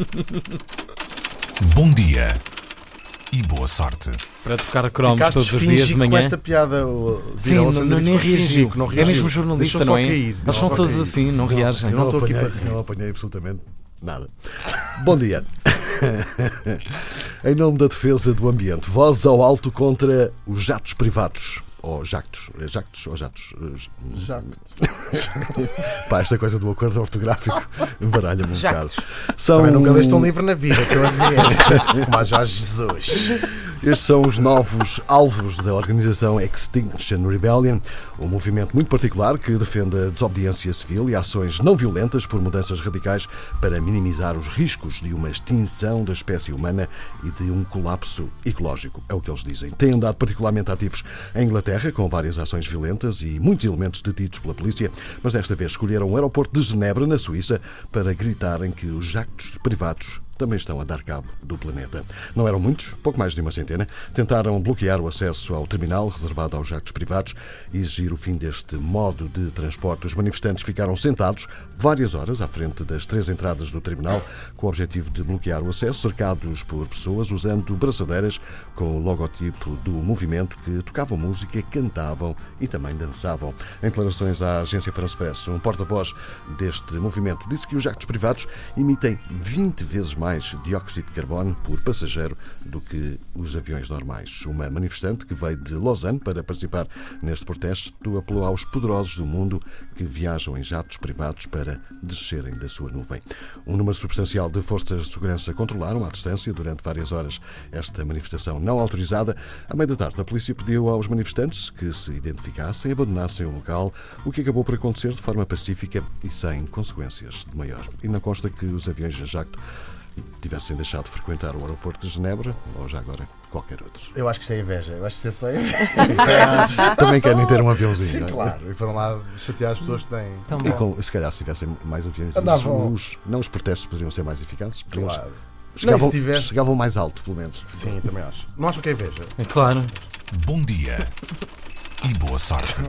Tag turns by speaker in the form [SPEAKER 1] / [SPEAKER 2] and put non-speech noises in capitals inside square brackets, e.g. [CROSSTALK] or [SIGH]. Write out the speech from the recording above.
[SPEAKER 1] [LAUGHS] Bom dia e boa sorte.
[SPEAKER 2] Para tocar cromos
[SPEAKER 3] Ficaste
[SPEAKER 2] todos os dias de
[SPEAKER 3] com
[SPEAKER 2] manhã.
[SPEAKER 3] esta piada. o-
[SPEAKER 2] Sim,
[SPEAKER 3] Vila
[SPEAKER 2] não, nem
[SPEAKER 3] ficou
[SPEAKER 2] reagiu.
[SPEAKER 3] não
[SPEAKER 2] É
[SPEAKER 3] reagiu.
[SPEAKER 2] mesmo jornalista,
[SPEAKER 3] Deixou
[SPEAKER 2] não
[SPEAKER 3] só
[SPEAKER 2] é?
[SPEAKER 3] cair,
[SPEAKER 2] Eles são todos
[SPEAKER 3] cair.
[SPEAKER 2] assim, não reagem.
[SPEAKER 3] Eu não estou aqui
[SPEAKER 4] apanhei,
[SPEAKER 3] para-
[SPEAKER 4] não apanhei absolutamente nada. [LAUGHS] Bom dia. [LAUGHS] em nome da defesa do ambiente, voz ao alto contra os jatos privados. Ou jactos. É Jactos ou jatos?
[SPEAKER 3] Já. [LAUGHS]
[SPEAKER 4] Pá, esta coisa do acordo ortográfico [LAUGHS] baralha-me um
[SPEAKER 3] Jactos.
[SPEAKER 4] bocado. São...
[SPEAKER 3] Também nunca um livre na vida, estou a ver. A Jorge Jesus.
[SPEAKER 4] Estes são os novos alvos da organização Extinction Rebellion, um movimento muito particular que defende a desobediência civil e ações não violentas por mudanças radicais para minimizar os riscos de uma extinção da espécie humana e de um colapso ecológico. É o que eles dizem. Têm andado particularmente ativos em Inglaterra, com várias ações violentas e muitos elementos detidos pela polícia, mas desta vez escolheram o aeroporto de Genebra, na Suíça, para gritarem que os jactos privados também estão a dar cabo do planeta. Não eram muitos, pouco mais de uma centena, tentaram bloquear o acesso ao terminal reservado aos jactos privados e exigir o fim deste modo de transporte. Os manifestantes ficaram sentados várias horas à frente das três entradas do terminal com o objetivo de bloquear o acesso, cercados por pessoas usando braçadeiras com o logotipo do movimento que tocavam música, cantavam e também dançavam. Em declarações à agência France Press, um porta-voz deste movimento disse que os jactos privados emitem 20 vezes mais dióxido de carbono por passageiro do que os aviões normais. Uma manifestante que veio de Lausanne para participar neste protesto apelou aos poderosos do mundo que viajam em jatos privados para descerem da sua nuvem. Um número substancial de forças de segurança controlaram à distância durante várias horas esta manifestação não autorizada. À meia da tarde, a polícia pediu aos manifestantes que se identificassem e abandonassem o local, o que acabou por acontecer de forma pacífica e sem consequências de maior. E não consta que os aviões a jacto tivessem deixado de frequentar o aeroporto de Genebra ou já agora qualquer outro.
[SPEAKER 3] Eu acho que isto é inveja. Eu acho que isso é só inveja. [LAUGHS]
[SPEAKER 4] Também querem ter um aviãozinho.
[SPEAKER 3] Sim,
[SPEAKER 4] não é?
[SPEAKER 3] claro. E foram lá chatear as pessoas que têm.
[SPEAKER 2] Tão
[SPEAKER 4] E com, se calhar se tivessem mais aviões,
[SPEAKER 3] Andavam-
[SPEAKER 4] os, não os protestos poderiam ser mais eficazes.
[SPEAKER 3] Claro.
[SPEAKER 4] Chegavam,
[SPEAKER 3] se tivesse-
[SPEAKER 4] chegavam mais alto, pelo menos.
[SPEAKER 3] Sim, também acho. Não acho que é inveja.
[SPEAKER 2] É claro.
[SPEAKER 1] Bom dia [LAUGHS] e boa sorte.